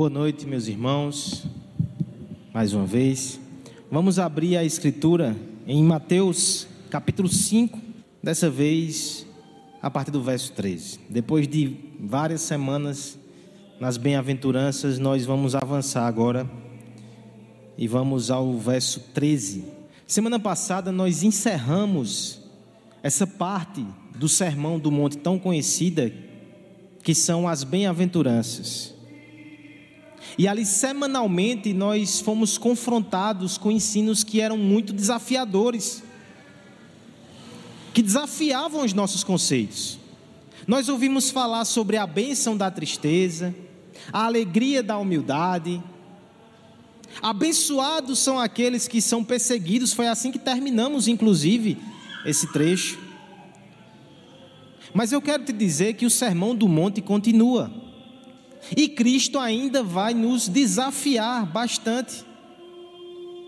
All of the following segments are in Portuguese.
Boa noite, meus irmãos. Mais uma vez, vamos abrir a escritura em Mateus, capítulo 5, dessa vez a partir do verso 13. Depois de várias semanas nas bem-aventuranças, nós vamos avançar agora e vamos ao verso 13. Semana passada nós encerramos essa parte do sermão do monte tão conhecida que são as bem-aventuranças. E ali semanalmente nós fomos confrontados com ensinos que eram muito desafiadores, que desafiavam os nossos conceitos. Nós ouvimos falar sobre a bênção da tristeza, a alegria da humildade. Abençoados são aqueles que são perseguidos, foi assim que terminamos, inclusive, esse trecho. Mas eu quero te dizer que o sermão do monte continua. E Cristo ainda vai nos desafiar bastante.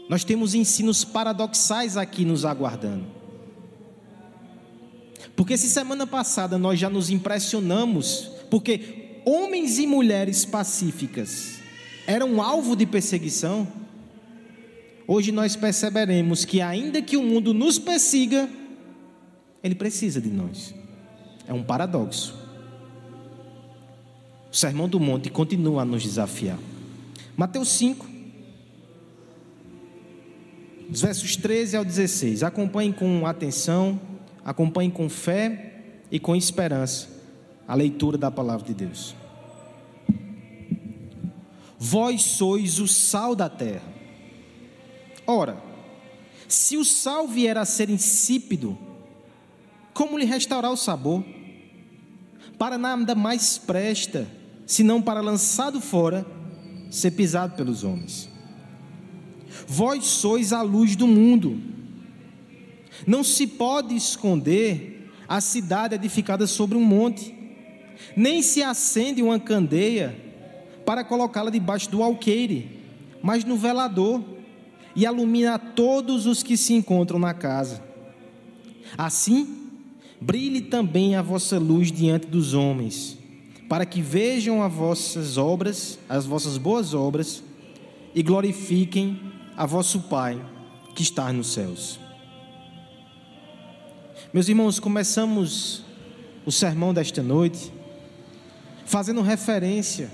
Nós temos ensinos paradoxais aqui nos aguardando. Porque se semana passada nós já nos impressionamos, porque homens e mulheres pacíficas eram alvo de perseguição, hoje nós perceberemos que ainda que o mundo nos persiga, ele precisa de nós. É um paradoxo. O Sermão do Monte continua a nos desafiar. Mateus 5, dos versos 13 ao 16. Acompanhe com atenção, acompanhe com fé e com esperança a leitura da palavra de Deus. Vós sois o sal da terra. Ora, se o sal vier a ser insípido, como lhe restaurar o sabor? Para nada mais presta senão para lançado fora, ser pisado pelos homens. Vós sois a luz do mundo. Não se pode esconder a cidade edificada sobre um monte, nem se acende uma candeia para colocá-la debaixo do alqueire, mas no velador, e ilumina todos os que se encontram na casa. Assim, brilhe também a vossa luz diante dos homens para que vejam as vossas obras, as vossas boas obras, e glorifiquem a vosso Pai que está nos céus. Meus irmãos, começamos o sermão desta noite fazendo referência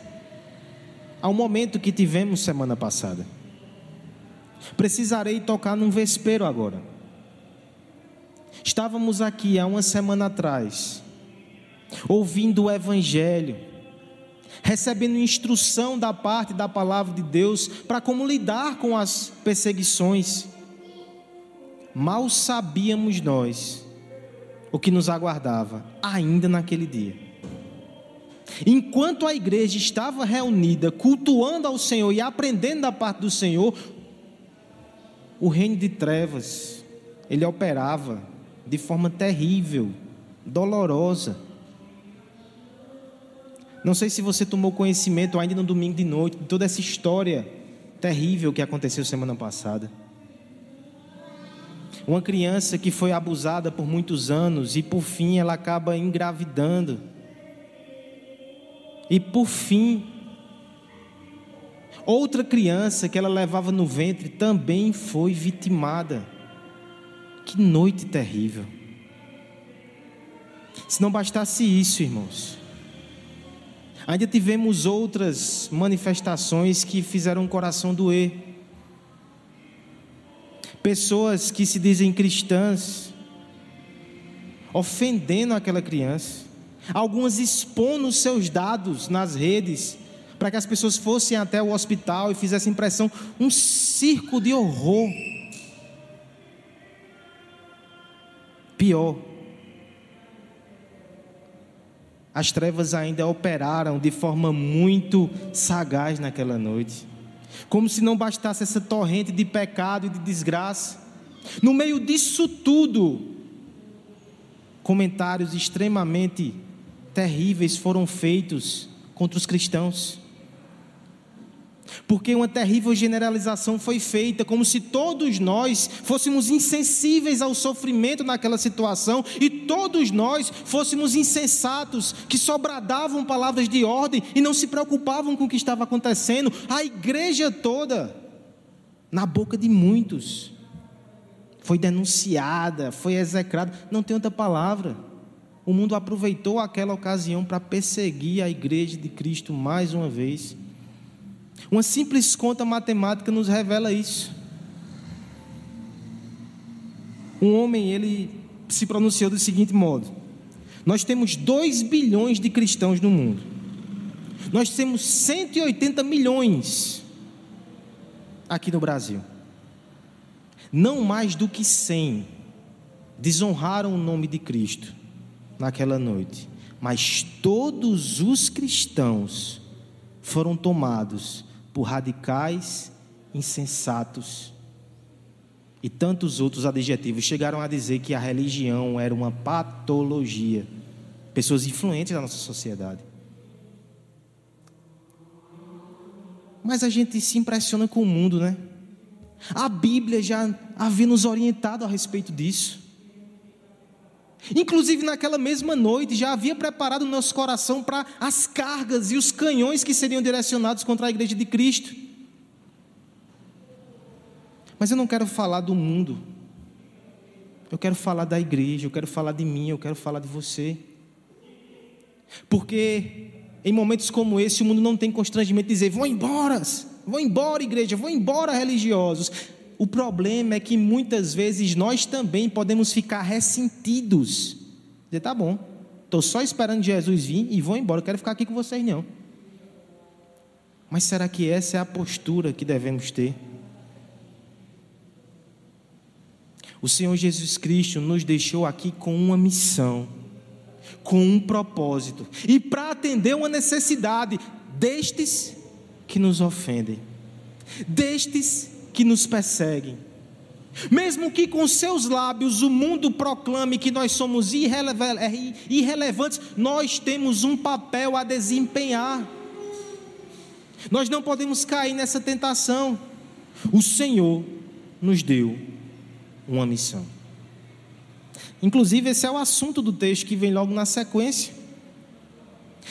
ao momento que tivemos semana passada. Precisarei tocar num vespero agora. Estávamos aqui há uma semana atrás ouvindo o Evangelho, recebendo instrução da parte da palavra de Deus para como lidar com as perseguições. Mal sabíamos nós o que nos aguardava ainda naquele dia. Enquanto a igreja estava reunida, cultuando ao Senhor e aprendendo da parte do Senhor, o reino de trevas, ele operava de forma terrível, dolorosa. Não sei se você tomou conhecimento ainda no domingo de noite de toda essa história terrível que aconteceu semana passada. Uma criança que foi abusada por muitos anos e por fim ela acaba engravidando. E por fim, outra criança que ela levava no ventre também foi vitimada. Que noite terrível. Se não bastasse isso, irmãos, Ainda tivemos outras manifestações que fizeram o coração doer. Pessoas que se dizem cristãs, ofendendo aquela criança, algumas expondo seus dados nas redes, para que as pessoas fossem até o hospital e fizessem impressão, um circo de horror. Pior, as trevas ainda operaram de forma muito sagaz naquela noite. Como se não bastasse essa torrente de pecado e de desgraça. No meio disso tudo, comentários extremamente terríveis foram feitos contra os cristãos. Porque uma terrível generalização foi feita, como se todos nós fôssemos insensíveis ao sofrimento naquela situação e todos nós fôssemos insensatos, que só bradavam palavras de ordem e não se preocupavam com o que estava acontecendo. A igreja toda, na boca de muitos, foi denunciada, foi execrada, não tem outra palavra. O mundo aproveitou aquela ocasião para perseguir a igreja de Cristo mais uma vez. Uma simples conta matemática nos revela isso. Um homem, ele se pronunciou do seguinte modo: Nós temos 2 bilhões de cristãos no mundo. Nós temos 180 milhões aqui no Brasil. Não mais do que 100 desonraram o nome de Cristo naquela noite, mas todos os cristãos foram tomados por radicais, insensatos e tantos outros adjetivos. Chegaram a dizer que a religião era uma patologia. Pessoas influentes da nossa sociedade. Mas a gente se impressiona com o mundo, né? A Bíblia já havia nos orientado a respeito disso. Inclusive, naquela mesma noite, já havia preparado o nosso coração para as cargas e os canhões que seriam direcionados contra a igreja de Cristo. Mas eu não quero falar do mundo. Eu quero falar da igreja, eu quero falar de mim, eu quero falar de você. Porque em momentos como esse, o mundo não tem constrangimento de dizer: vão embora, vão embora, igreja, vão embora, religiosos. O problema é que muitas vezes nós também podemos ficar ressentidos. Dizer, tá bom, estou só esperando Jesus vir e vou embora, quero ficar aqui com vocês não. Mas será que essa é a postura que devemos ter? O Senhor Jesus Cristo nos deixou aqui com uma missão, com um propósito, e para atender uma necessidade destes que nos ofendem, destes que nos perseguem. Mesmo que com seus lábios o mundo proclame que nós somos irrelevantes, nós temos um papel a desempenhar. Nós não podemos cair nessa tentação. O Senhor nos deu uma missão. Inclusive, esse é o assunto do texto que vem logo na sequência.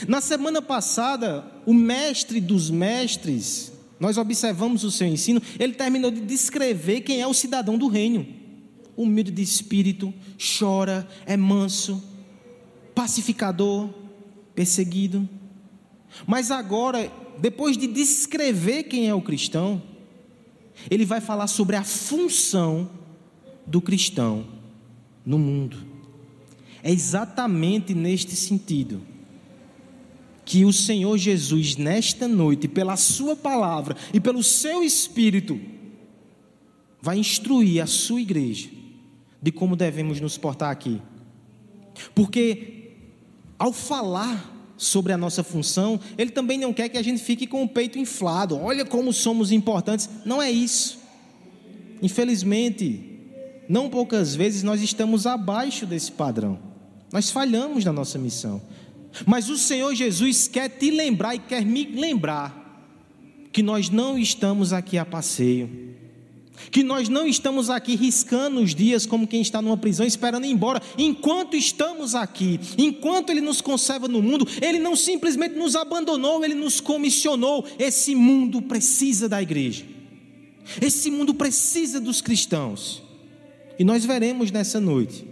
Na semana passada, o mestre dos mestres, nós observamos o seu ensino, ele terminou de descrever quem é o cidadão do reino. Humilde de espírito, chora, é manso, pacificador, perseguido. Mas agora, depois de descrever quem é o cristão, ele vai falar sobre a função do cristão no mundo. É exatamente neste sentido que o Senhor Jesus, nesta noite, pela Sua palavra e pelo Seu Espírito, vai instruir a Sua igreja de como devemos nos portar aqui. Porque, ao falar sobre a nossa função, Ele também não quer que a gente fique com o peito inflado, olha como somos importantes. Não é isso. Infelizmente, não poucas vezes nós estamos abaixo desse padrão. Nós falhamos na nossa missão. Mas o Senhor Jesus quer te lembrar e quer me lembrar que nós não estamos aqui a passeio, que nós não estamos aqui riscando os dias como quem está numa prisão esperando ir embora. Enquanto estamos aqui, enquanto Ele nos conserva no mundo, Ele não simplesmente nos abandonou, Ele nos comissionou. Esse mundo precisa da igreja, esse mundo precisa dos cristãos, e nós veremos nessa noite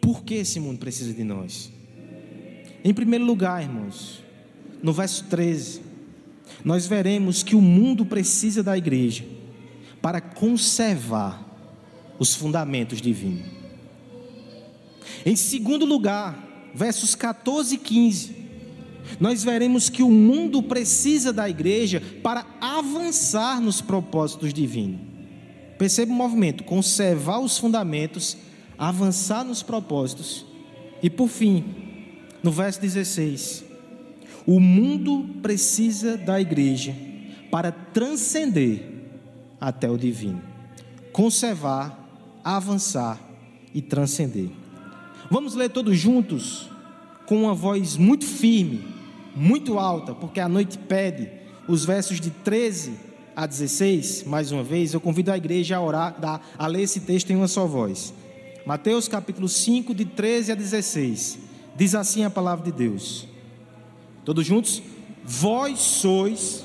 por que esse mundo precisa de nós. Em primeiro lugar, irmãos, no verso 13, nós veremos que o mundo precisa da igreja para conservar os fundamentos divinos. Em segundo lugar, versos 14 e 15, nós veremos que o mundo precisa da igreja para avançar nos propósitos divinos. Perceba o movimento: conservar os fundamentos, avançar nos propósitos e, por fim, no verso 16: O mundo precisa da igreja para transcender até o divino, conservar, avançar e transcender. Vamos ler todos juntos, com uma voz muito firme, muito alta, porque a noite pede, os versos de 13 a 16, mais uma vez, eu convido a igreja a orar, a ler esse texto em uma só voz. Mateus capítulo 5, de 13 a 16. Diz assim a palavra de Deus. Todos juntos? Vós sois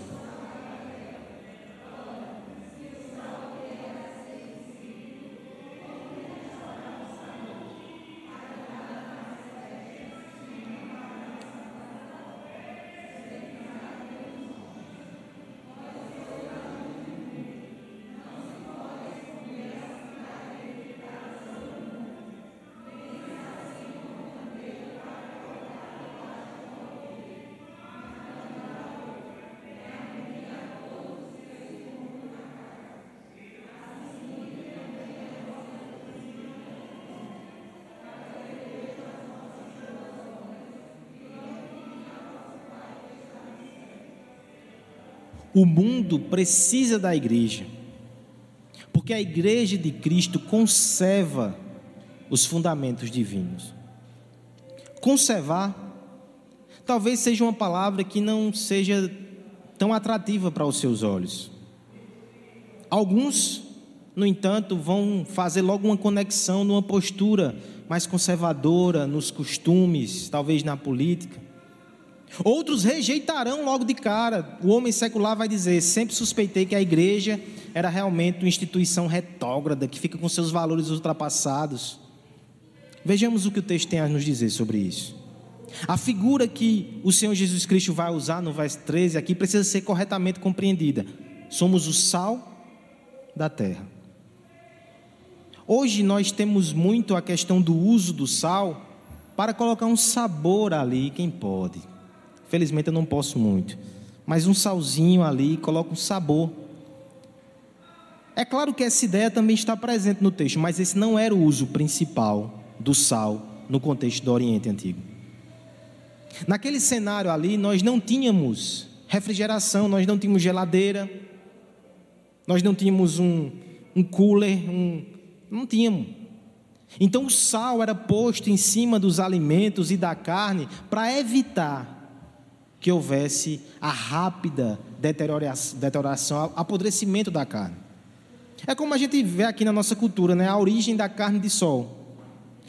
O mundo precisa da igreja, porque a igreja de Cristo conserva os fundamentos divinos. Conservar talvez seja uma palavra que não seja tão atrativa para os seus olhos. Alguns, no entanto, vão fazer logo uma conexão numa postura mais conservadora nos costumes, talvez na política. Outros rejeitarão logo de cara. O homem secular vai dizer: sempre suspeitei que a igreja era realmente uma instituição retrógrada, que fica com seus valores ultrapassados. Vejamos o que o texto tem a nos dizer sobre isso. A figura que o Senhor Jesus Cristo vai usar no verso 13 aqui precisa ser corretamente compreendida. Somos o sal da terra. Hoje nós temos muito a questão do uso do sal para colocar um sabor ali, quem pode. Felizmente eu não posso muito. Mas um salzinho ali coloca um sabor. É claro que essa ideia também está presente no texto, mas esse não era o uso principal do sal no contexto do Oriente Antigo. Naquele cenário ali, nós não tínhamos refrigeração, nós não tínhamos geladeira, nós não tínhamos um, um cooler, um, não tínhamos. Então o sal era posto em cima dos alimentos e da carne para evitar que houvesse a rápida deterioração, apodrecimento da carne. É como a gente vê aqui na nossa cultura, né? A origem da carne de sol.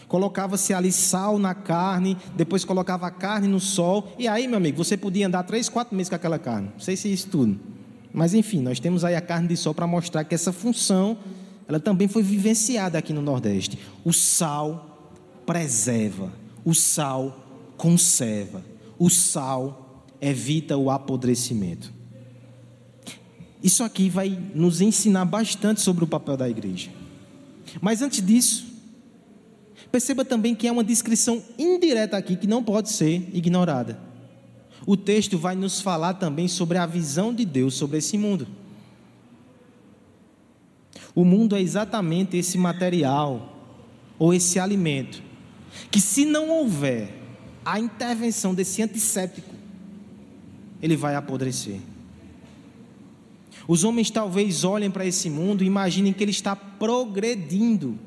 Colocava-se ali sal na carne, depois colocava a carne no sol, e aí, meu amigo, você podia andar três, quatro meses com aquela carne. Não sei se é isso tudo. Mas enfim, nós temos aí a carne de sol para mostrar que essa função, ela também foi vivenciada aqui no Nordeste. O sal preserva, o sal conserva, o sal evita o apodrecimento. Isso aqui vai nos ensinar bastante sobre o papel da igreja. Mas antes disso, perceba também que é uma descrição indireta aqui que não pode ser ignorada. O texto vai nos falar também sobre a visão de Deus sobre esse mundo. O mundo é exatamente esse material ou esse alimento que, se não houver a intervenção desse antisséptico, ele vai apodrecer. Os homens talvez olhem para esse mundo e imaginem que ele está progredindo.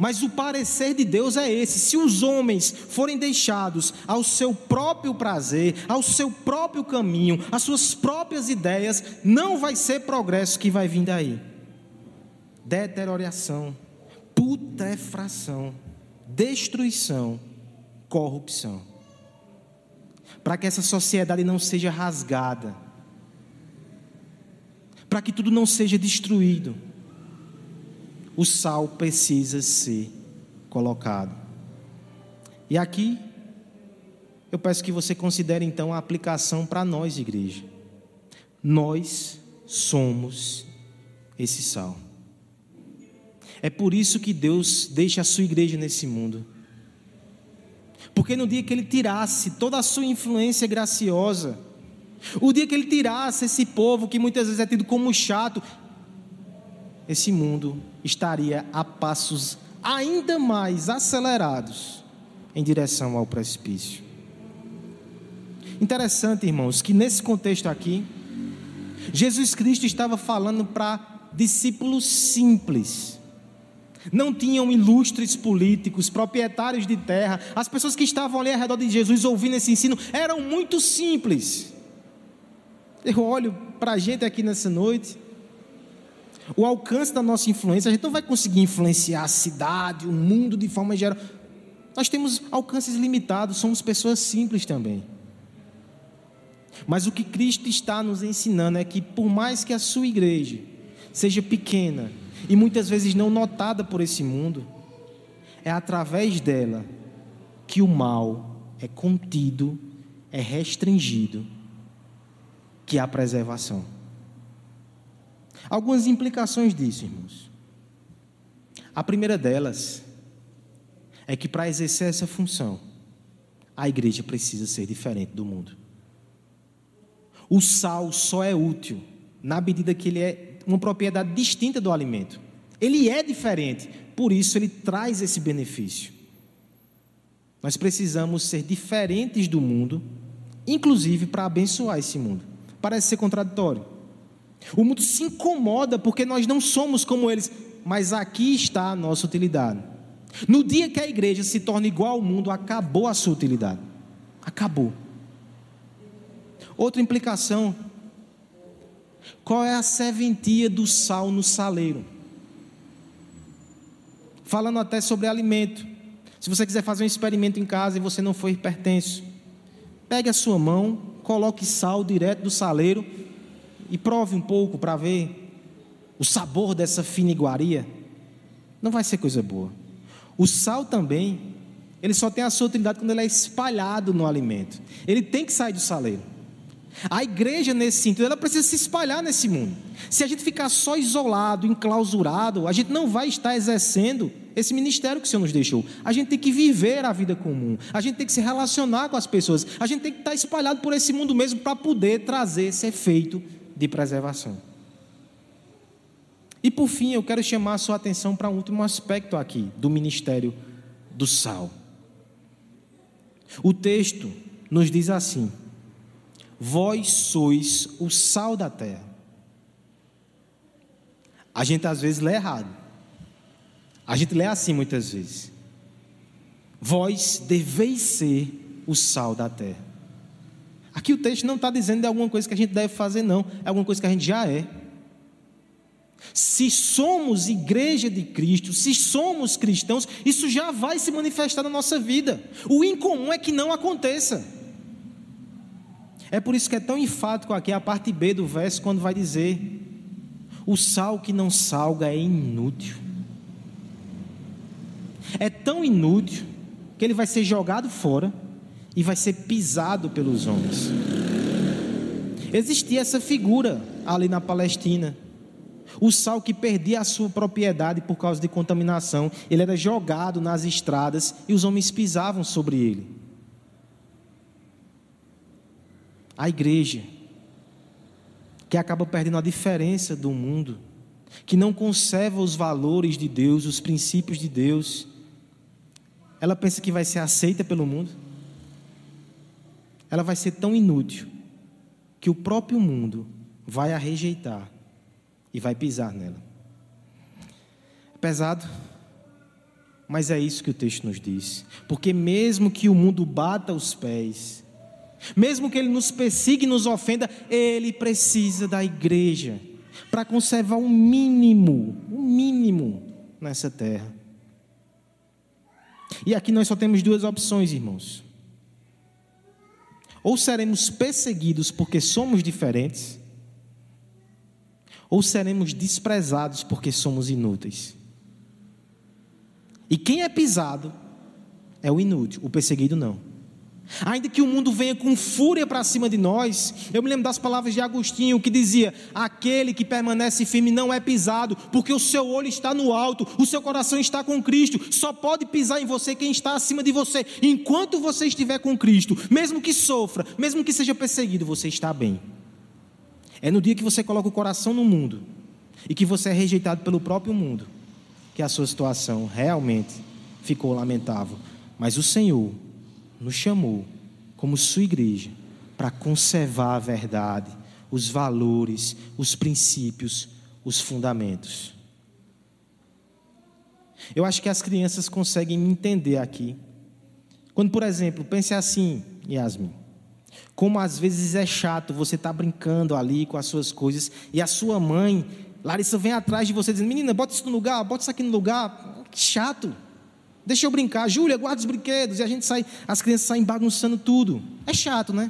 Mas o parecer de Deus é esse: se os homens forem deixados ao seu próprio prazer, ao seu próprio caminho, às suas próprias ideias, não vai ser progresso que vai vir daí. Deterioração, putrefação, destruição, corrupção para que essa sociedade não seja rasgada, para que tudo não seja destruído, o sal precisa ser colocado. E aqui, eu peço que você considere então a aplicação para nós, igreja. Nós somos esse sal. É por isso que Deus deixa a sua igreja nesse mundo porque no dia que ele tirasse toda a sua influência graciosa, o dia que ele tirasse esse povo que muitas vezes é tido como chato, esse mundo estaria a passos ainda mais acelerados em direção ao precipício. Interessante, irmãos, que nesse contexto aqui, Jesus Cristo estava falando para discípulos simples não tinham ilustres políticos, proprietários de terra. As pessoas que estavam ali ao redor de Jesus ouvindo esse ensino eram muito simples. Eu olho para a gente aqui nessa noite, o alcance da nossa influência, a gente não vai conseguir influenciar a cidade, o mundo de forma geral. Nós temos alcances limitados, somos pessoas simples também. Mas o que Cristo está nos ensinando é que, por mais que a sua igreja seja pequena e muitas vezes não notada por esse mundo, é através dela que o mal é contido, é restringido, que há preservação. Algumas implicações disso, irmãos. A primeira delas é que para exercer essa função, a igreja precisa ser diferente do mundo. O sal só é útil na medida que ele é uma propriedade distinta do alimento. Ele é diferente, por isso ele traz esse benefício. Nós precisamos ser diferentes do mundo, inclusive para abençoar esse mundo. Parece ser contraditório. O mundo se incomoda porque nós não somos como eles, mas aqui está a nossa utilidade. No dia que a igreja se torna igual ao mundo, acabou a sua utilidade. Acabou. Outra implicação: qual é a serventia do sal no saleiro? Falando até sobre alimento. Se você quiser fazer um experimento em casa e você não for hipertenso, pegue a sua mão, coloque sal direto do saleiro e prove um pouco para ver o sabor dessa fina iguaria. Não vai ser coisa boa. O sal também, ele só tem a sua utilidade quando ele é espalhado no alimento. Ele tem que sair do saleiro. A igreja, nesse sentido, ela precisa se espalhar nesse mundo. Se a gente ficar só isolado, enclausurado, a gente não vai estar exercendo esse ministério que o Senhor nos deixou. A gente tem que viver a vida comum, a gente tem que se relacionar com as pessoas, a gente tem que estar espalhado por esse mundo mesmo para poder trazer esse efeito de preservação. E por fim, eu quero chamar a sua atenção para um último aspecto aqui do ministério do sal. O texto nos diz assim: Vós sois o sal da terra. A gente às vezes lê errado. A gente lê assim muitas vezes. Vós deveis ser o sal da terra. Aqui o texto não está dizendo de alguma coisa que a gente deve fazer, não. É alguma coisa que a gente já é. Se somos igreja de Cristo, se somos cristãos, isso já vai se manifestar na nossa vida. O incomum é que não aconteça. É por isso que é tão enfático aqui a parte B do verso, quando vai dizer: o sal que não salga é inútil. É tão inútil que ele vai ser jogado fora e vai ser pisado pelos homens. Existia essa figura ali na Palestina. O sal que perdia a sua propriedade por causa de contaminação, ele era jogado nas estradas e os homens pisavam sobre ele. A igreja, que acaba perdendo a diferença do mundo, que não conserva os valores de Deus, os princípios de Deus, ela pensa que vai ser aceita pelo mundo, ela vai ser tão inútil que o próprio mundo vai a rejeitar e vai pisar nela. É pesado, mas é isso que o texto nos diz. Porque mesmo que o mundo bata os pés, mesmo que ele nos persiga e nos ofenda, ele precisa da igreja para conservar o um mínimo, um mínimo nessa terra. E aqui nós só temos duas opções, irmãos. Ou seremos perseguidos porque somos diferentes, ou seremos desprezados porque somos inúteis. E quem é pisado é o inútil, o perseguido não. Ainda que o mundo venha com fúria para cima de nós, eu me lembro das palavras de Agostinho que dizia: Aquele que permanece firme não é pisado, porque o seu olho está no alto, o seu coração está com Cristo. Só pode pisar em você quem está acima de você. Enquanto você estiver com Cristo, mesmo que sofra, mesmo que seja perseguido, você está bem. É no dia que você coloca o coração no mundo e que você é rejeitado pelo próprio mundo que a sua situação realmente ficou lamentável. Mas o Senhor nos chamou, como sua igreja, para conservar a verdade, os valores, os princípios, os fundamentos. Eu acho que as crianças conseguem me entender aqui. Quando, por exemplo, pense assim, Yasmin. Como às vezes é chato você estar tá brincando ali com as suas coisas e a sua mãe, Larissa, vem atrás de você dizendo: Menina, bota isso no lugar, bota isso aqui no lugar. Que chato. Deixa eu brincar. Júlia, guarda os brinquedos. E a gente sai, as crianças saem bagunçando tudo. É chato, né?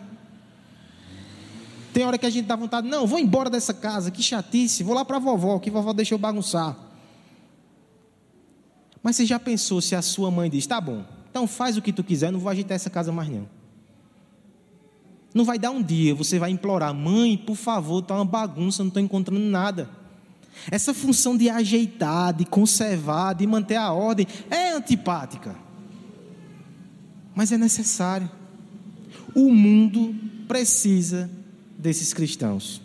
Tem hora que a gente dá vontade, não, vou embora dessa casa, que chatice, vou lá para a vovó, que vovó deixou bagunçar. Mas você já pensou se a sua mãe diz, tá bom, então faz o que tu quiser, não vou agitar essa casa mais não. Não vai dar um dia, você vai implorar, mãe, por favor, está uma bagunça, não estou encontrando nada. Essa função de ajeitar, de conservar, de manter a ordem é antipática. Mas é necessário. O mundo precisa desses cristãos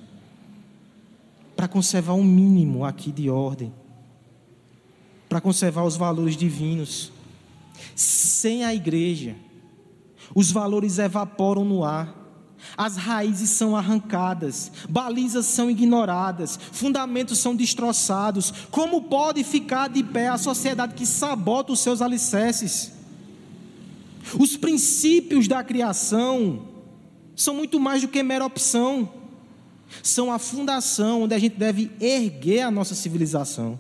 para conservar um mínimo aqui de ordem, para conservar os valores divinos. Sem a igreja, os valores evaporam no ar. As raízes são arrancadas, balizas são ignoradas, fundamentos são destroçados. Como pode ficar de pé a sociedade que sabota os seus alicerces? Os princípios da criação são muito mais do que mera opção. São a fundação onde a gente deve erguer a nossa civilização.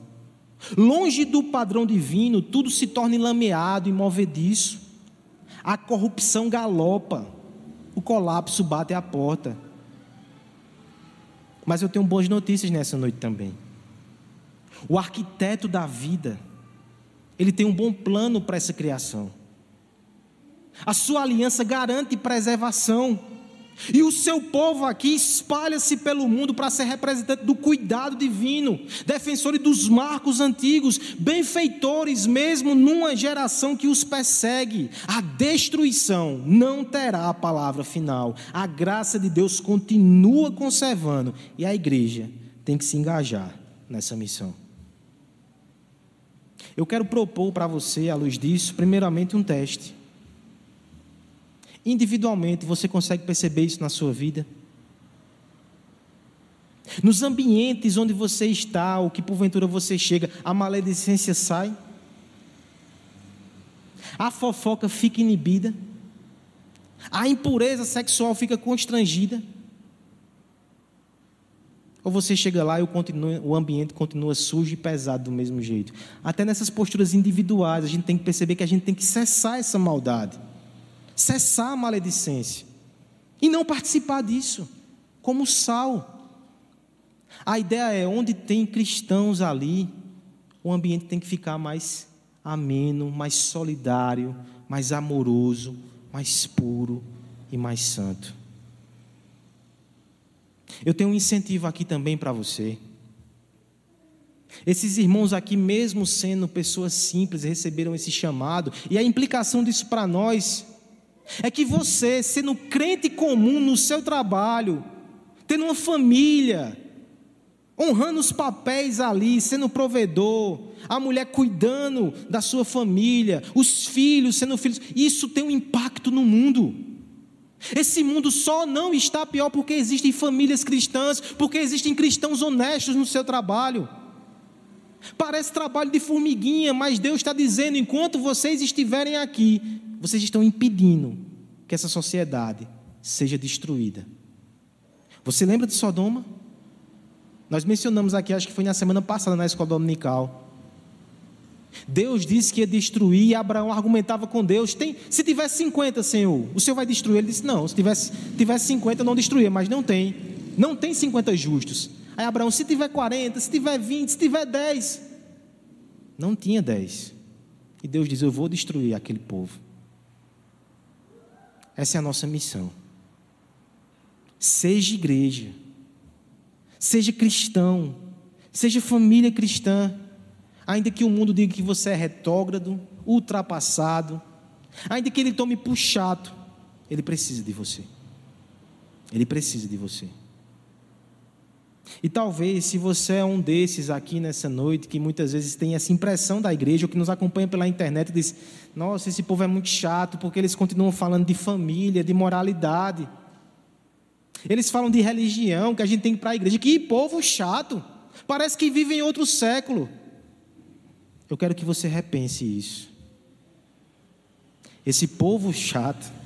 Longe do padrão divino, tudo se torna enlameado e movediço. A corrupção galopa, o colapso bate à porta. Mas eu tenho boas notícias nessa noite também. O arquiteto da vida, ele tem um bom plano para essa criação. A sua aliança garante preservação. E o seu povo aqui espalha-se pelo mundo para ser representante do cuidado divino, defensores dos marcos antigos, benfeitores mesmo numa geração que os persegue. A destruição não terá a palavra final. A graça de Deus continua conservando e a igreja tem que se engajar nessa missão. Eu quero propor para você, à luz disso, primeiramente um teste. Individualmente, você consegue perceber isso na sua vida? Nos ambientes onde você está, ou que porventura você chega, a maledicência sai? A fofoca fica inibida? A impureza sexual fica constrangida? Ou você chega lá e o, o, ambiente continua sujo e pesado do mesmo jeito? Até nessas posturas individuais, a gente tem que perceber que a gente tem que cessar essa maldade cessar a maledicência e não participar disso, como sal. A ideia é onde tem cristãos ali, o ambiente tem que ficar mais ameno, mais solidário, mais amoroso, mais puro e mais santo. Eu tenho um incentivo aqui também para você. Esses irmãos aqui, mesmo sendo pessoas simples, receberam esse chamado, e a implicação disso para nós é que você, sendo crente comum no seu trabalho, tendo uma família, honrando os papéis ali, sendo provedor, a mulher cuidando da sua família, os filhos sendo filhos, isso tem um impacto no mundo. Esse mundo só não está pior porque existem famílias cristãs, porque existem cristãos honestos no seu trabalho. Parece trabalho de formiguinha, mas Deus está dizendo: enquanto vocês estiverem aqui, vocês estão impedindo que essa sociedade seja destruída. Você lembra de Sodoma? Nós mencionamos aqui, acho que foi na semana passada na escola dominical. Deus disse que ia destruir e Abraão argumentava com Deus: tem, se tivesse 50, Senhor, o Senhor vai destruir? Ele disse: Não, se tivesse, tivesse 50, eu não destruía, mas não tem. Não tem 50 justos. Aí Abraão, se tiver 40, se tiver 20, se tiver 10. Não tinha 10. E Deus diz: Eu vou destruir aquele povo. Essa é a nossa missão. Seja igreja, seja cristão, seja família cristã, ainda que o mundo diga que você é retrógrado, ultrapassado, ainda que ele tome chato, ele precisa de você. Ele precisa de você. E talvez, se você é um desses aqui nessa noite, que muitas vezes tem essa impressão da igreja, ou que nos acompanha pela internet e diz: Nossa, esse povo é muito chato, porque eles continuam falando de família, de moralidade. Eles falam de religião, que a gente tem que ir para a igreja. Que povo chato! Parece que vive em outro século. Eu quero que você repense isso. Esse povo chato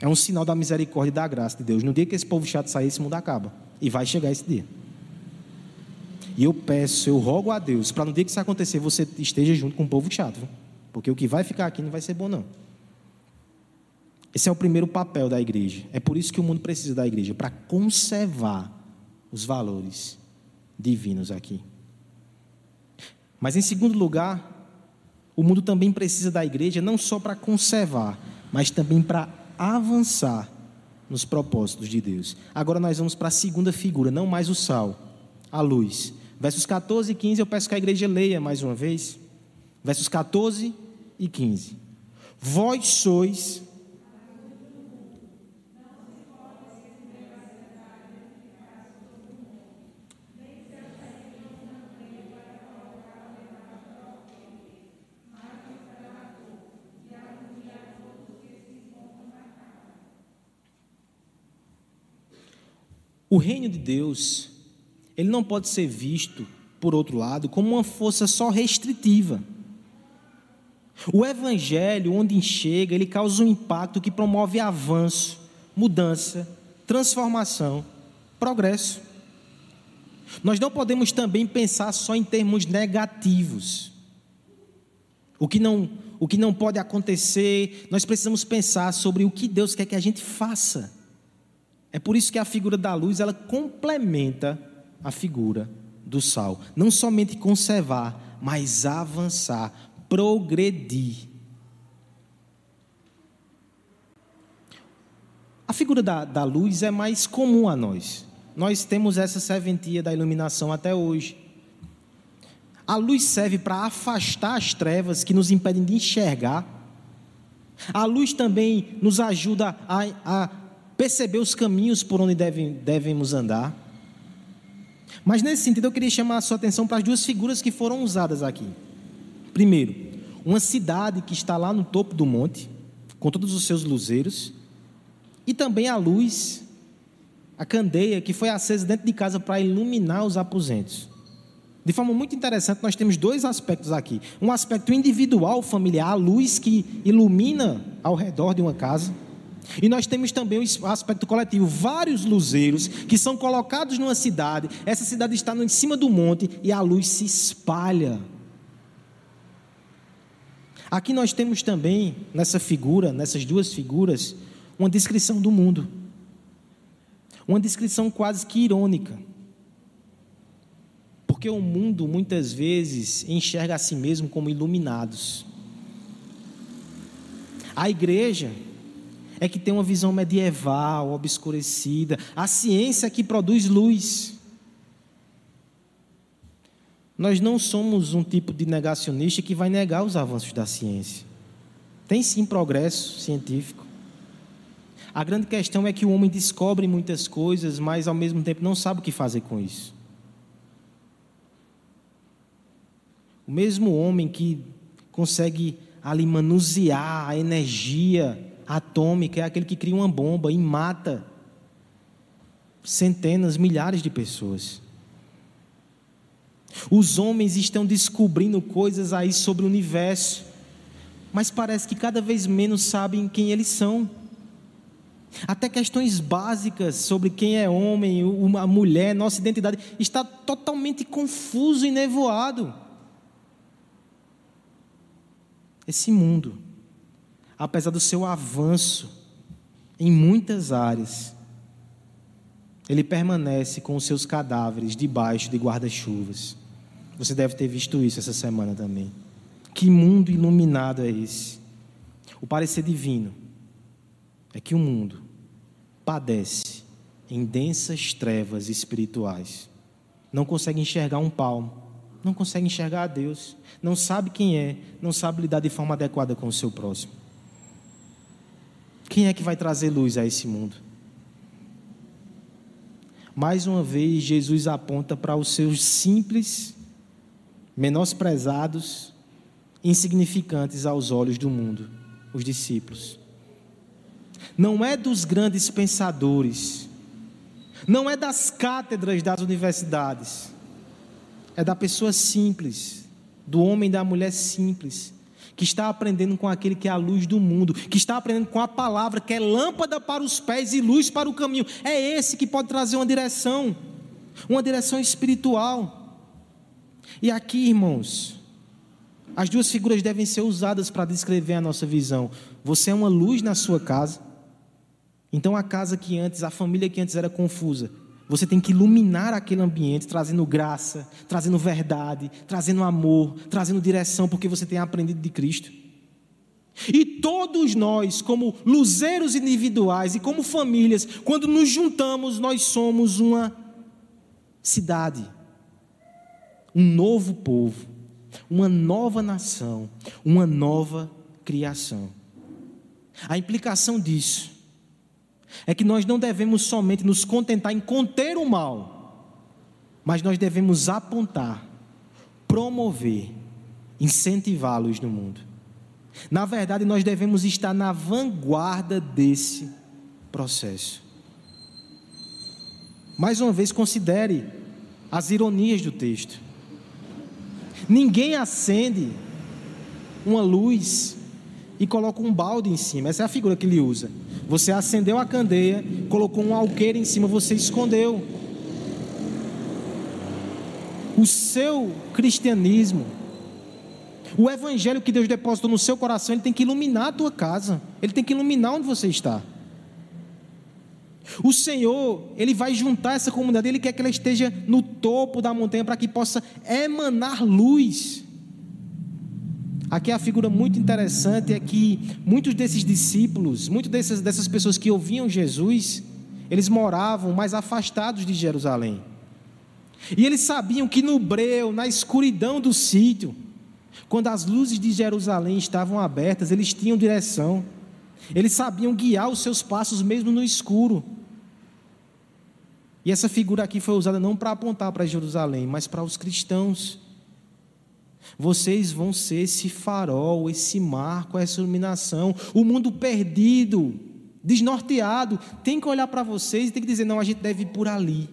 É um sinal da misericórdia e da graça de Deus. No dia que esse povo chato sair, esse mundo acaba. E vai chegar esse dia. E eu peço, eu rogo a Deus, para no dia que isso acontecer, você esteja junto com o povo chato. Porque o que vai ficar aqui não vai ser bom, não. Esse é o primeiro papel da igreja. É por isso que o mundo precisa da igreja para conservar os valores divinos aqui. Mas em segundo lugar, o mundo também precisa da igreja não só para conservar, mas também para avançar nos propósitos de Deus. Agora nós vamos para a segunda figura, não mais o sal, a luz. Versos 14 e 15, eu peço que a igreja leia mais uma vez. Versos 14 e 15. Vós sois O reino de Deus, ele não pode ser visto, por outro lado, como uma força só restritiva. O evangelho, onde chega, ele causa um impacto que promove avanço, mudança, transformação, progresso. Nós não podemos também pensar só em termos negativos. O que não, o que não pode acontecer, nós precisamos pensar sobre o que Deus quer que a gente faça. É por isso que a figura da luz ela complementa a figura do sal. Não somente conservar, mas avançar, progredir. A figura da, da luz é mais comum a nós. Nós temos essa serventia da iluminação até hoje. A luz serve para afastar as trevas que nos impedem de enxergar. A luz também nos ajuda a, a perceber os caminhos por onde deve, devemos andar. Mas nesse sentido, eu queria chamar a sua atenção para as duas figuras que foram usadas aqui. Primeiro, uma cidade que está lá no topo do monte, com todos os seus luzeiros, e também a luz, a candeia que foi acesa dentro de casa para iluminar os aposentos. De forma muito interessante, nós temos dois aspectos aqui: um aspecto individual, familiar, a luz que ilumina ao redor de uma casa e nós temos também o aspecto coletivo, vários luzeiros que são colocados numa cidade. Essa cidade está em cima do monte e a luz se espalha. Aqui nós temos também, nessa figura, nessas duas figuras, uma descrição do mundo. Uma descrição quase que irônica. Porque o mundo muitas vezes enxerga a si mesmo como iluminados. A igreja é que tem uma visão medieval, obscurecida. A ciência é que produz luz. Nós não somos um tipo de negacionista que vai negar os avanços da ciência. Tem sim progresso científico. A grande questão é que o homem descobre muitas coisas, mas ao mesmo tempo não sabe o que fazer com isso. O mesmo homem que consegue ali manusear a energia atômica é aquele que cria uma bomba e mata centenas, milhares de pessoas. Os homens estão descobrindo coisas aí sobre o universo, mas parece que cada vez menos sabem quem eles são. Até questões básicas sobre quem é homem, uma mulher, nossa identidade, está totalmente confuso e nevoado. Esse mundo apesar do seu avanço em muitas áreas, ele permanece com os seus cadáveres debaixo de guarda-chuvas. Você deve ter visto isso essa semana também. Que mundo iluminado é esse? O parecer divino é que o mundo padece em densas trevas espirituais. Não consegue enxergar um palmo, não consegue enxergar a Deus, não sabe quem é, não sabe lidar de forma adequada com o seu próximo. Quem é que vai trazer luz a esse mundo? Mais uma vez, Jesus aponta para os seus simples, menosprezados, insignificantes aos olhos do mundo, os discípulos. Não é dos grandes pensadores, não é das cátedras das universidades, é da pessoa simples, do homem e da mulher simples, que está aprendendo com aquele que é a luz do mundo, que está aprendendo com a palavra, que é lâmpada para os pés e luz para o caminho. É esse que pode trazer uma direção, uma direção espiritual. E aqui, irmãos, as duas figuras devem ser usadas para descrever a nossa visão. Você é uma luz na sua casa. Então a casa que antes, a família que antes era confusa, você tem que iluminar aquele ambiente, trazendo graça, trazendo verdade, trazendo amor, trazendo direção, porque você tem aprendido de Cristo. E todos nós, como luzeiros individuais e como famílias, quando nos juntamos, nós somos uma cidade, um novo povo, uma nova nação, uma nova criação. A implicação disso é que nós não devemos somente nos contentar em conter o mal, mas nós devemos apontar, promover, incentivá-los no mundo. Na verdade, nós devemos estar na vanguarda desse processo. Mais uma vez, considere as ironias do texto. Ninguém acende uma luz e coloca um balde em cima. Essa é a figura que ele usa. Você acendeu a candeia, colocou um alqueire em cima, você escondeu. O seu cristianismo, o evangelho que Deus depositou no seu coração, ele tem que iluminar a tua casa, ele tem que iluminar onde você está. O Senhor, Ele vai juntar essa comunidade, Ele quer que ela esteja no topo da montanha para que possa emanar luz. Aqui a figura muito interessante é que muitos desses discípulos, muitas dessas, dessas pessoas que ouviam Jesus, eles moravam mais afastados de Jerusalém. E eles sabiam que no breu, na escuridão do sítio, quando as luzes de Jerusalém estavam abertas, eles tinham direção. Eles sabiam guiar os seus passos mesmo no escuro. E essa figura aqui foi usada não para apontar para Jerusalém, mas para os cristãos. Vocês vão ser esse farol, esse marco, essa iluminação. O mundo perdido, desnorteado, tem que olhar para vocês e tem que dizer: não, a gente deve ir por ali.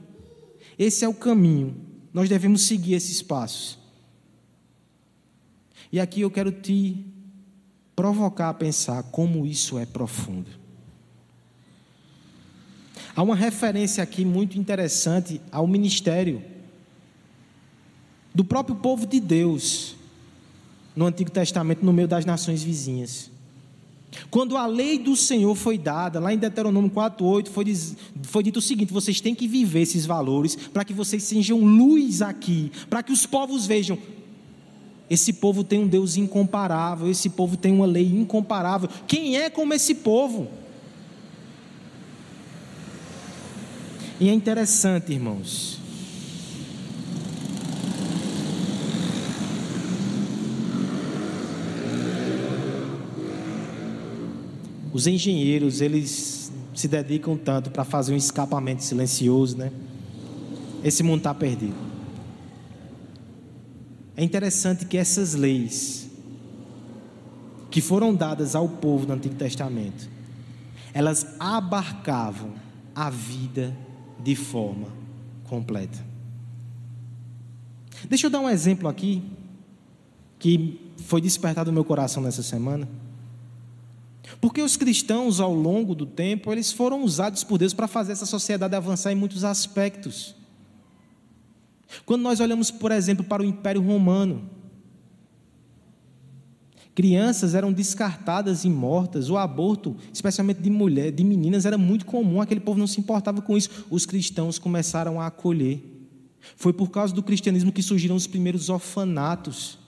Esse é o caminho. Nós devemos seguir esses passos. E aqui eu quero te provocar a pensar como isso é profundo. Há uma referência aqui muito interessante ao ministério do próprio povo de Deus no Antigo Testamento, no meio das nações vizinhas. Quando a lei do Senhor foi dada, lá em Deuteronômio 4,8, foi, foi dito o seguinte: vocês têm que viver esses valores para que vocês sejam luz aqui, para que os povos vejam. Esse povo tem um Deus incomparável, esse povo tem uma lei incomparável. Quem é como esse povo? E é interessante, irmãos, Os engenheiros, eles se dedicam tanto para fazer um escapamento silencioso, né? Esse mundo está perdido. É interessante que essas leis que foram dadas ao povo do Antigo Testamento, elas abarcavam a vida de forma completa. Deixa eu dar um exemplo aqui que foi despertado no meu coração nessa semana. Porque os cristãos, ao longo do tempo, eles foram usados por Deus para fazer essa sociedade avançar em muitos aspectos. Quando nós olhamos, por exemplo, para o Império Romano, crianças eram descartadas e mortas, o aborto, especialmente de mulher, de meninas, era muito comum, aquele povo não se importava com isso. Os cristãos começaram a acolher. Foi por causa do cristianismo que surgiram os primeiros orfanatos,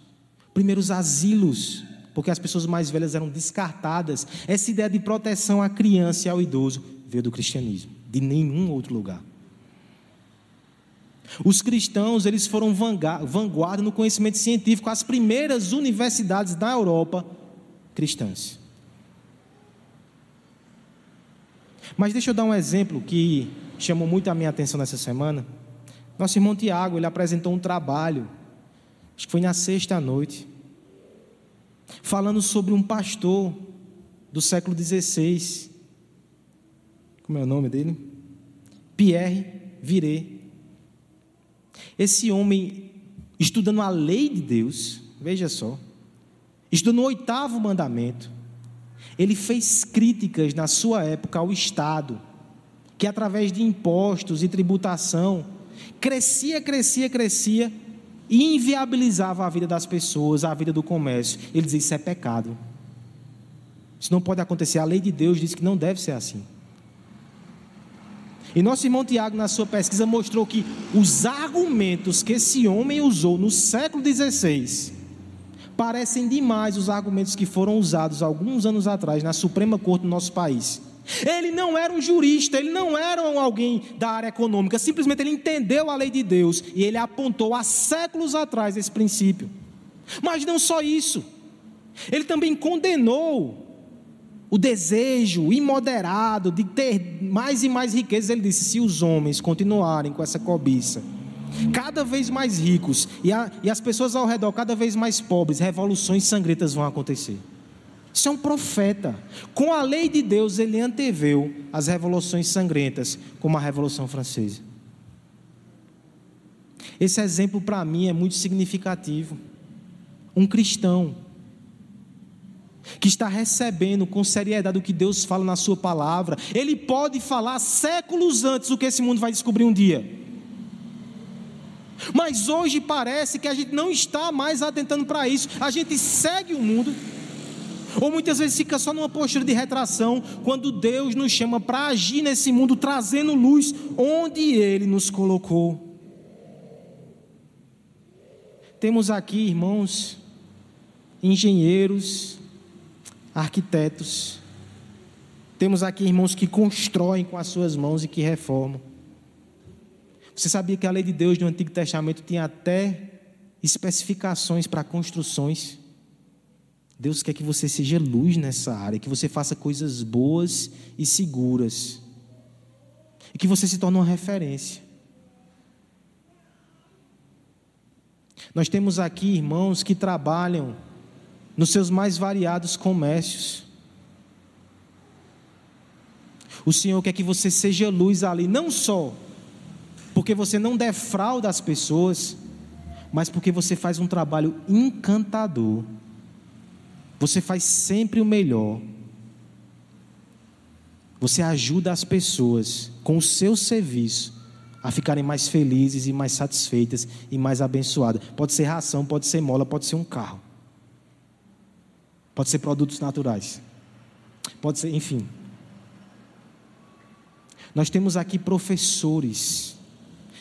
primeiros asilos porque as pessoas mais velhas eram descartadas. Essa ideia de proteção à criança e ao idoso veio do cristianismo, de nenhum outro lugar. Os cristãos, eles foram vanguarda no conhecimento científico, as primeiras universidades da Europa cristãs. Mas deixa eu dar um exemplo que chamou muito a minha atenção nessa semana. Nosso irmão Tiago, ele apresentou um trabalho, acho que foi na sexta noite, falando sobre um pastor do século XVI. Como é o nome dele? Pierre Viret. Esse homem, estudando a lei de Deus, veja só, estudou no oitavo mandamento. Ele fez críticas na sua época ao Estado, que através de impostos e tributação crescia, crescia, crescia e inviabilizava a vida das pessoas, a vida do comércio. Ele dizia: Isso é pecado. Isso não pode acontecer. A lei de Deus diz que não deve ser assim. E nosso irmão Tiago, na sua pesquisa, mostrou que os argumentos que esse homem usou no século XVI parecem demais os argumentos que foram usados alguns anos atrás na Suprema Corte do nosso país. Ele não era um jurista, ele não era alguém da área econômica, simplesmente ele entendeu a lei de Deus e ele apontou há séculos atrás esse princípio. Mas não só isso, ele também condenou o desejo imoderado de ter mais e mais riquezas. Ele disse: se os homens continuarem com essa cobiça, cada vez mais ricos e, a, e as pessoas ao redor cada vez mais pobres, revoluções sangrentas vão acontecer. Isso é um profeta. Com a lei de Deus, ele anteveu as revoluções sangrentas, como a Revolução Francesa. Esse exemplo para mim é muito significativo. Um cristão que está recebendo com seriedade o que Deus fala na Sua palavra, ele pode falar séculos antes o que esse mundo vai descobrir um dia. Mas hoje parece que a gente não está mais atentando para isso, a gente segue o mundo, ou muitas vezes fica só numa postura de retração, quando Deus nos chama para agir nesse mundo, trazendo luz onde Ele nos colocou. Temos aqui, irmãos, engenheiros, arquitetos, temos aqui irmãos que constroem com as suas mãos e que reformam. Você sabia que a lei de Deus no Antigo Testamento tinha até especificações para construções? Deus quer que você seja luz nessa área, que você faça coisas boas e seguras, e que você se torne uma referência. Nós temos aqui irmãos que trabalham nos seus mais variados comércios. O Senhor quer que você seja luz ali, não só porque você não defrauda as pessoas, mas porque você faz um trabalho encantador. Você faz sempre o melhor. Você ajuda as pessoas com o seu serviço a ficarem mais felizes e mais satisfeitas e mais abençoadas. Pode ser ração, pode ser mola, pode ser um carro. Pode ser produtos naturais. Pode ser, enfim. Nós temos aqui professores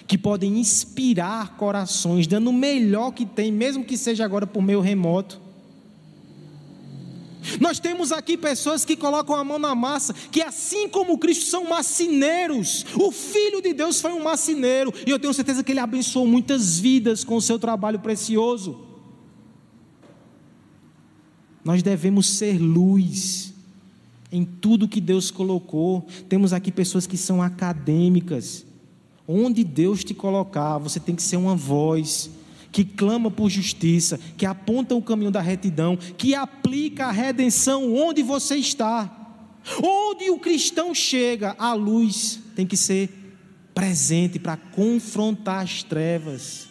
que podem inspirar corações, dando o melhor que tem, mesmo que seja agora por meio remoto. Nós temos aqui pessoas que colocam a mão na massa, que assim como Cristo são marceneiros. O Filho de Deus foi um marceneiro, e eu tenho certeza que ele abençoou muitas vidas com o seu trabalho precioso. Nós devemos ser luz em tudo que Deus colocou. Temos aqui pessoas que são acadêmicas, Onde Deus te colocar, você tem que ser uma voz que clama por justiça, que aponta o caminho da retidão, que aplica a redenção onde você está. Onde o cristão chega, a luz tem que ser presente para confrontar as trevas.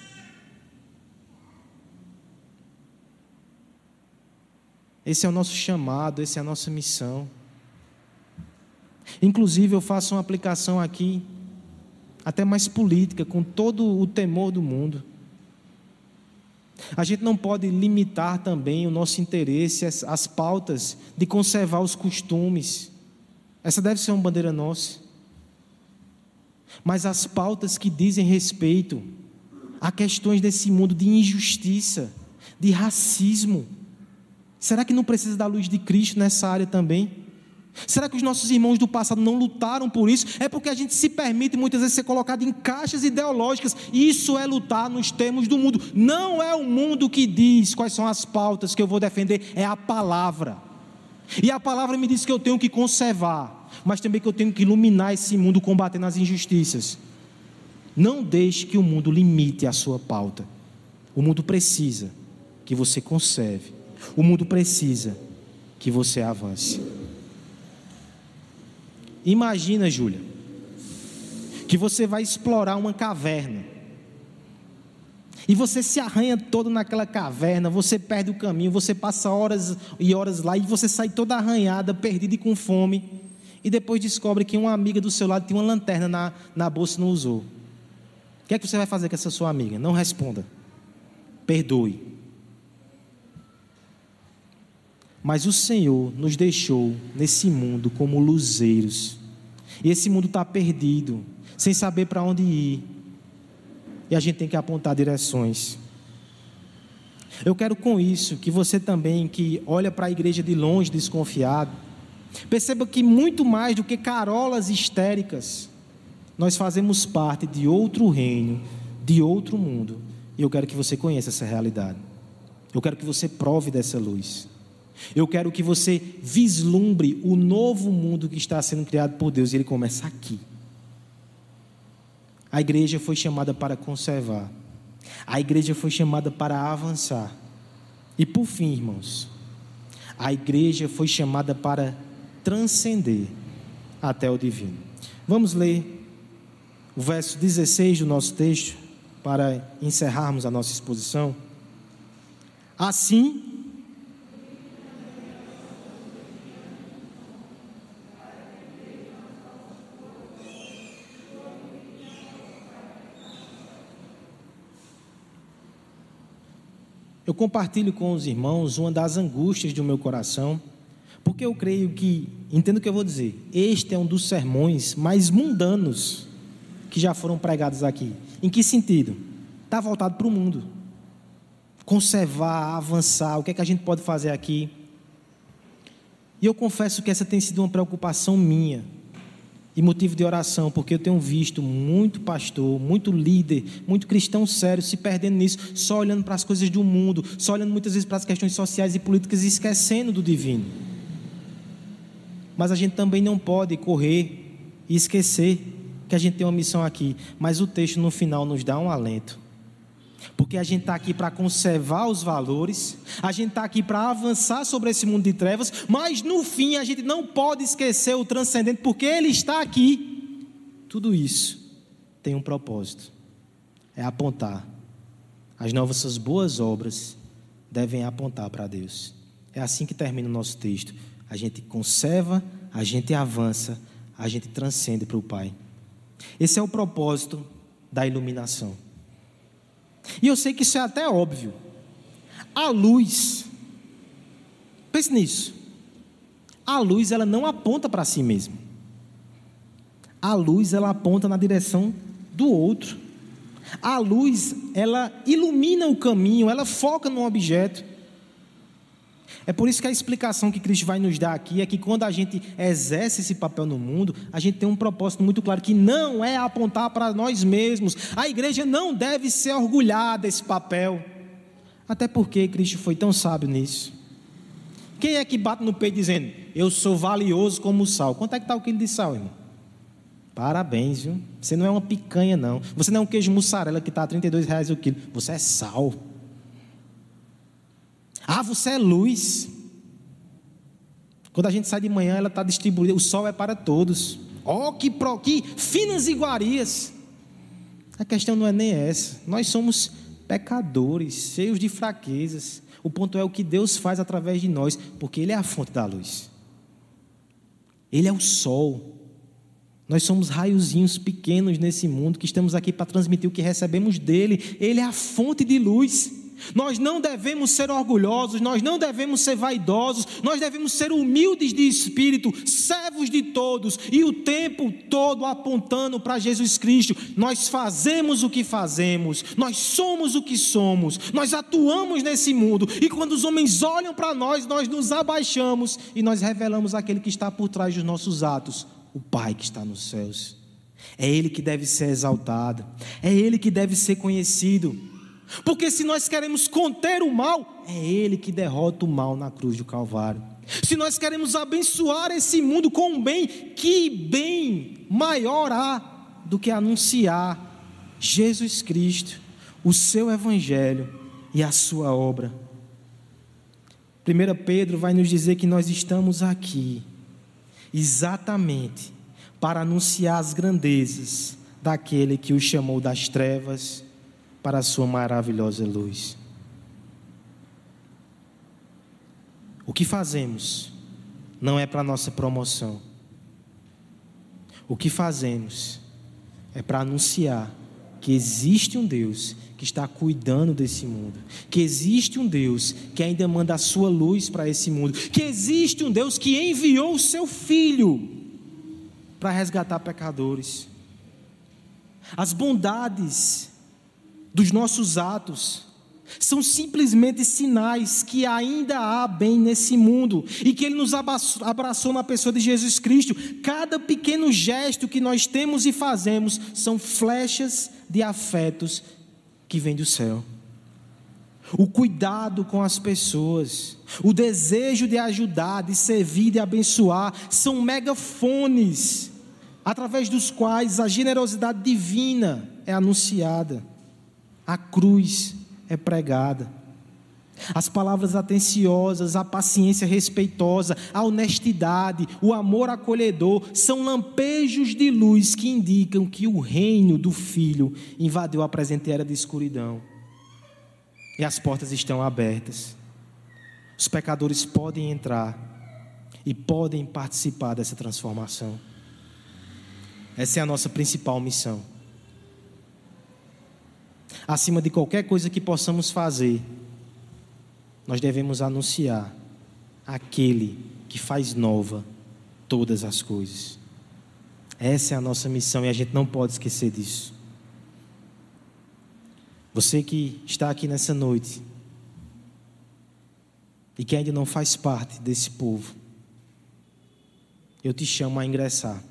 Esse é o nosso chamado, essa é a nossa missão. Inclusive, eu faço uma aplicação aqui até mais política, com todo o temor do mundo. A gente não pode limitar também o nosso interesse às, pautas de conservar os costumes. Essa deve ser uma bandeira nossa. Mas as pautas que dizem respeito a questões desse mundo de injustiça, de racismo. Será que não precisa da luz de Cristo nessa área também? Será que os nossos irmãos do passado não lutaram por isso? É porque a gente se permite muitas vezes ser colocado em caixas ideológicas. Isso é lutar nos termos do mundo. Não é o mundo que diz quais são as pautas que eu vou defender, é a palavra. E a palavra me diz que eu tenho que conservar, mas também que eu tenho que iluminar esse mundo combatendo as injustiças. Não deixe que o mundo limite a sua pauta. O mundo precisa que você conserve. O mundo precisa que você avance. Imagina, Júlia, que você vai explorar uma caverna. E você se arranha todo naquela caverna, você perde o caminho, você passa horas e horas lá e você sai toda arranhada, perdida e com fome. E depois descobre que uma amiga do seu lado tem uma lanterna na, na bolsa e não usou. O que é que você vai fazer com essa sua amiga? Não responda. Perdoe. Mas o Senhor nos deixou nesse mundo como luzeiros. E esse mundo está perdido, sem saber para onde ir. E a gente tem que apontar direções. Eu quero com isso que você também, que olha para a igreja de longe desconfiado, perceba que muito mais do que carolas histéricas, nós fazemos parte de outro reino, de outro mundo. E eu quero que você conheça essa realidade. Eu quero que você prove dessa luz. Eu quero que você vislumbre o novo mundo que está sendo criado por Deus e ele começa aqui. A igreja foi chamada para conservar. A igreja foi chamada para avançar. E por fim, irmãos, a igreja foi chamada para transcender até o divino. Vamos ler o verso 16 do nosso texto para encerrarmos a nossa exposição. Assim, eu compartilho com os irmãos uma das angústias do meu coração, porque eu creio que, entendo o que eu vou dizer, este é um dos sermões mais mundanos que já foram pregados aqui. Em que sentido? Está voltado para o mundo. Conservar, avançar, o que é que a gente pode fazer aqui? E eu confesso que essa tem sido uma preocupação minha e motivo de oração, porque eu tenho visto muito pastor, muito líder, muito cristão sério se perdendo nisso, só olhando para as coisas do mundo, só olhando muitas vezes para as questões sociais e políticas e esquecendo do divino. Mas a gente também não pode correr e esquecer que a gente tem uma missão aqui, mas o texto no final nos dá um alento. Porque a gente está aqui para conservar os valores, a gente está aqui para avançar sobre esse mundo de trevas, mas no fim a gente não pode esquecer o transcendente, porque ele está aqui. Tudo isso tem um propósito: é apontar. As nossas boas obras devem apontar para Deus. É assim que termina o nosso texto. A gente conserva, a gente avança, a gente transcende para o Pai. Esse é o propósito da iluminação. E eu sei que isso é até óbvio. A luz, pense nisso. A luz ela não aponta para si mesma. A luz ela aponta na direção do outro. A luz ela ilumina o caminho, ela foca no objeto. É por isso que a explicação que Cristo vai nos dar aqui é que quando a gente exerce esse papel no mundo, a gente tem um propósito muito claro que não é apontar para nós mesmos. A igreja não deve ser orgulhada desse papel. Até porque Cristo foi tão sábio nisso. Quem é que bate no peito dizendo, eu sou valioso como sal? Quanto é que está o quilo de sal, irmão? Parabéns, viu? Você não é uma picanha, não. Você não é um queijo mussarela que está a 32 reais o quilo. Você é sal. Ah, você é luz. Quando a gente sai de manhã, ela está distribuída, o sol é para todos. Oh, que, pro, que finas iguarias. A questão não é nem essa. Nós somos pecadores, cheios de fraquezas. O ponto é o que Deus faz através de nós, porque Ele é a fonte da luz. Ele é o sol. Nós somos raiozinhos pequenos nesse mundo que estamos aqui para transmitir o que recebemos dele. Ele é a fonte de luz. Nós não devemos ser orgulhosos, nós não devemos ser vaidosos, nós devemos ser humildes de espírito, servos de todos e o tempo todo apontando para Jesus Cristo. Nós fazemos o que fazemos, nós somos o que somos, nós atuamos nesse mundo e quando os homens olham para nós, nós nos abaixamos e nós revelamos aquele que está por trás dos nossos atos, o Pai que está nos céus. É Ele que deve ser exaltado, é Ele que deve ser conhecido. Porque se nós queremos conter o mal, é Ele que derrota o mal na cruz do Calvário. Se nós queremos abençoar esse mundo com o bem, que bem maior há do que anunciar Jesus Cristo, o seu Evangelho e a sua obra. 1 Pedro vai nos dizer que nós estamos aqui exatamente para anunciar as grandezas daquele que o chamou das trevas para a sua maravilhosa luz. O que fazemos não é para nossa promoção. O que fazemos é para anunciar que existe um Deus que está cuidando desse mundo, que existe um Deus que ainda manda a sua luz para esse mundo, que existe um Deus que enviou o seu filho para resgatar pecadores. As bondades dos nossos atos são simplesmente sinais que ainda há bem nesse mundo e que Ele nos abraçou na pessoa de Jesus Cristo. Cada pequeno gesto que nós temos e fazemos são flechas de afetos que vêm do céu. O cuidado com as pessoas, o desejo de ajudar, de servir, de abençoar, são megafones através dos quais a generosidade divina é anunciada, a cruz é pregada. As palavras atenciosas, a paciência respeitosa, a honestidade, o amor acolhedor são lampejos de luz que indicam que o reino do Filho invadiu a presente era de escuridão. E as portas estão abertas. Os pecadores podem entrar e podem participar dessa transformação. Essa é a nossa principal missão acima de qualquer coisa que possamos fazer, nós devemos anunciar aquele que faz nova todas as coisas. Essa é a nossa missão e a gente não pode esquecer disso. Você que está aqui nessa noite e que ainda não faz parte desse povo, eu te chamo a ingressar.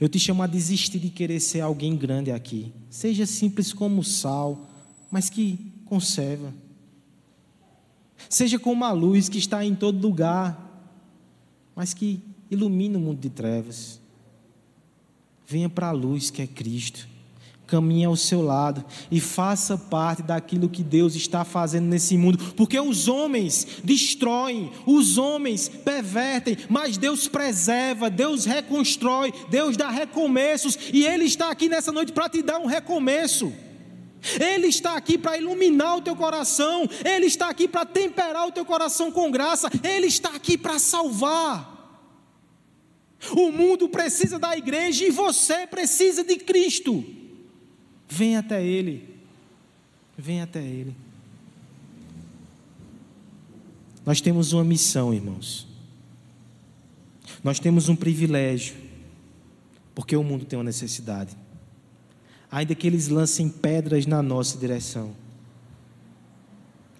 Eu te chamo a desistir de querer ser alguém grande aqui. Seja simples como o sal, mas que conserva. Seja como a luz que está em todo lugar, mas que ilumina o mundo de trevas. Venha para a luz que é Cristo caminhe ao seu lado e faça parte daquilo que Deus está fazendo nesse mundo, porque os homens destroem, os homens pervertem, mas Deus preserva, Deus reconstrói, Deus dá recomeços, e Ele está aqui nessa noite para te dar um recomeço. Ele está aqui para iluminar o teu coração, Ele está aqui para temperar o teu coração com graça, Ele está aqui para salvar. O mundo precisa da igreja e você precisa de Cristo. Vem até Ele. Vem até Ele. Nós temos uma missão, irmãos. Nós temos um privilégio, porque o mundo tem uma necessidade. Ainda que eles lancem pedras na nossa direção,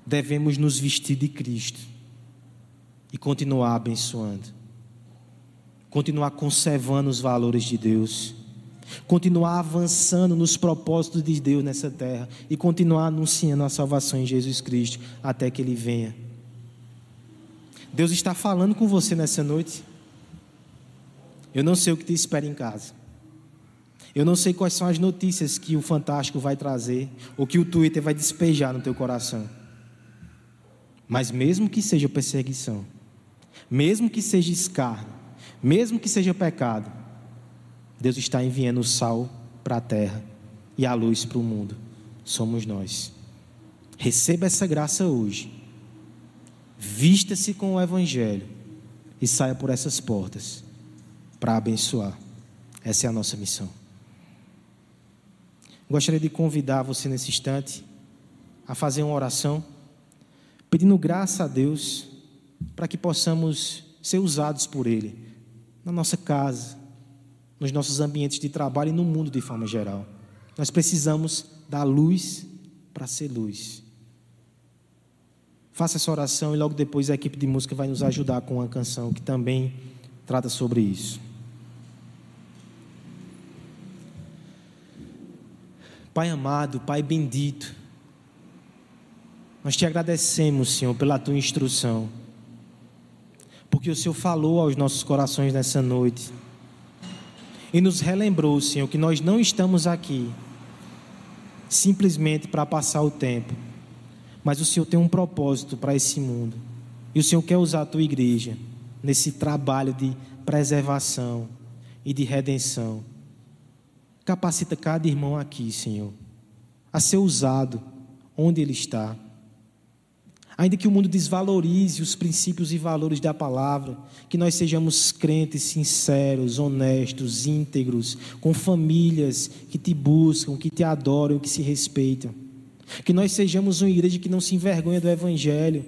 devemos nos vestir de Cristo e continuar abençoando, continuar conservando os valores de Deus continuar avançando nos propósitos de Deus nessa terra e continuar anunciando a salvação em Jesus Cristo até que Ele venha. Deus está falando com você nessa noite. Eu não sei o que te espera em casa. Eu não sei quais são as notícias que o Fantástico vai trazer ou que o Twitter vai despejar no teu coração. Mas mesmo que seja perseguição, mesmo que seja escárnio, mesmo que seja pecado, Deus está enviando o sal para a terra e a luz para o mundo. Somos nós. Receba essa graça hoje. Vista-se com o Evangelho e saia por essas portas para abençoar. Essa é a nossa missão. Gostaria de convidar você nesse instante a fazer uma oração, pedindo graça a Deus para que possamos ser usados por Ele na nossa casa, nos nossos ambientes de trabalho e no mundo de forma geral. Nós precisamos da luz para ser luz. Faça essa oração e logo depois a equipe de música vai nos ajudar com uma canção que também trata sobre isso. Pai amado, Pai bendito, nós te agradecemos, Senhor, pela tua instrução, porque o Senhor falou aos nossos corações nessa noite e nos relembrou, Senhor, que nós não estamos aqui simplesmente para passar o tempo, mas o Senhor tem um propósito para esse mundo. E o Senhor quer usar a tua igreja nesse trabalho de preservação e de redenção. Capacita cada irmão aqui, Senhor, a ser usado onde ele está. Ainda que o mundo desvalorize os princípios e valores da palavra, que nós sejamos crentes sinceros, honestos, íntegros, com famílias que te buscam, que te adoram, que se respeitam. Que nós sejamos uma igreja que não se envergonha do Evangelho,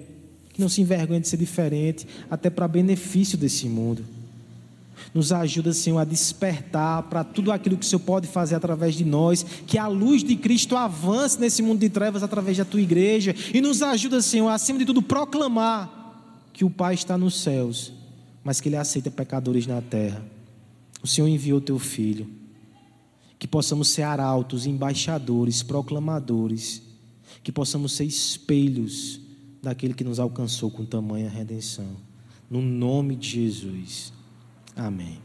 que não se envergonha de ser diferente, até para benefício desse mundo. Nos ajuda, Senhor, a despertar para tudo aquilo que o Senhor pode fazer através de nós, que a luz de Cristo avance nesse mundo de trevas através da tua igreja, e nos ajuda, Senhor, acima de tudo, proclamar que o Pai está nos céus, mas que Ele aceita pecadores na terra. O Senhor enviou teu filho, que possamos ser arautos, embaixadores, proclamadores, que possamos ser espelhos daquele que nos alcançou com tamanha redenção. No nome de Jesus. Amém.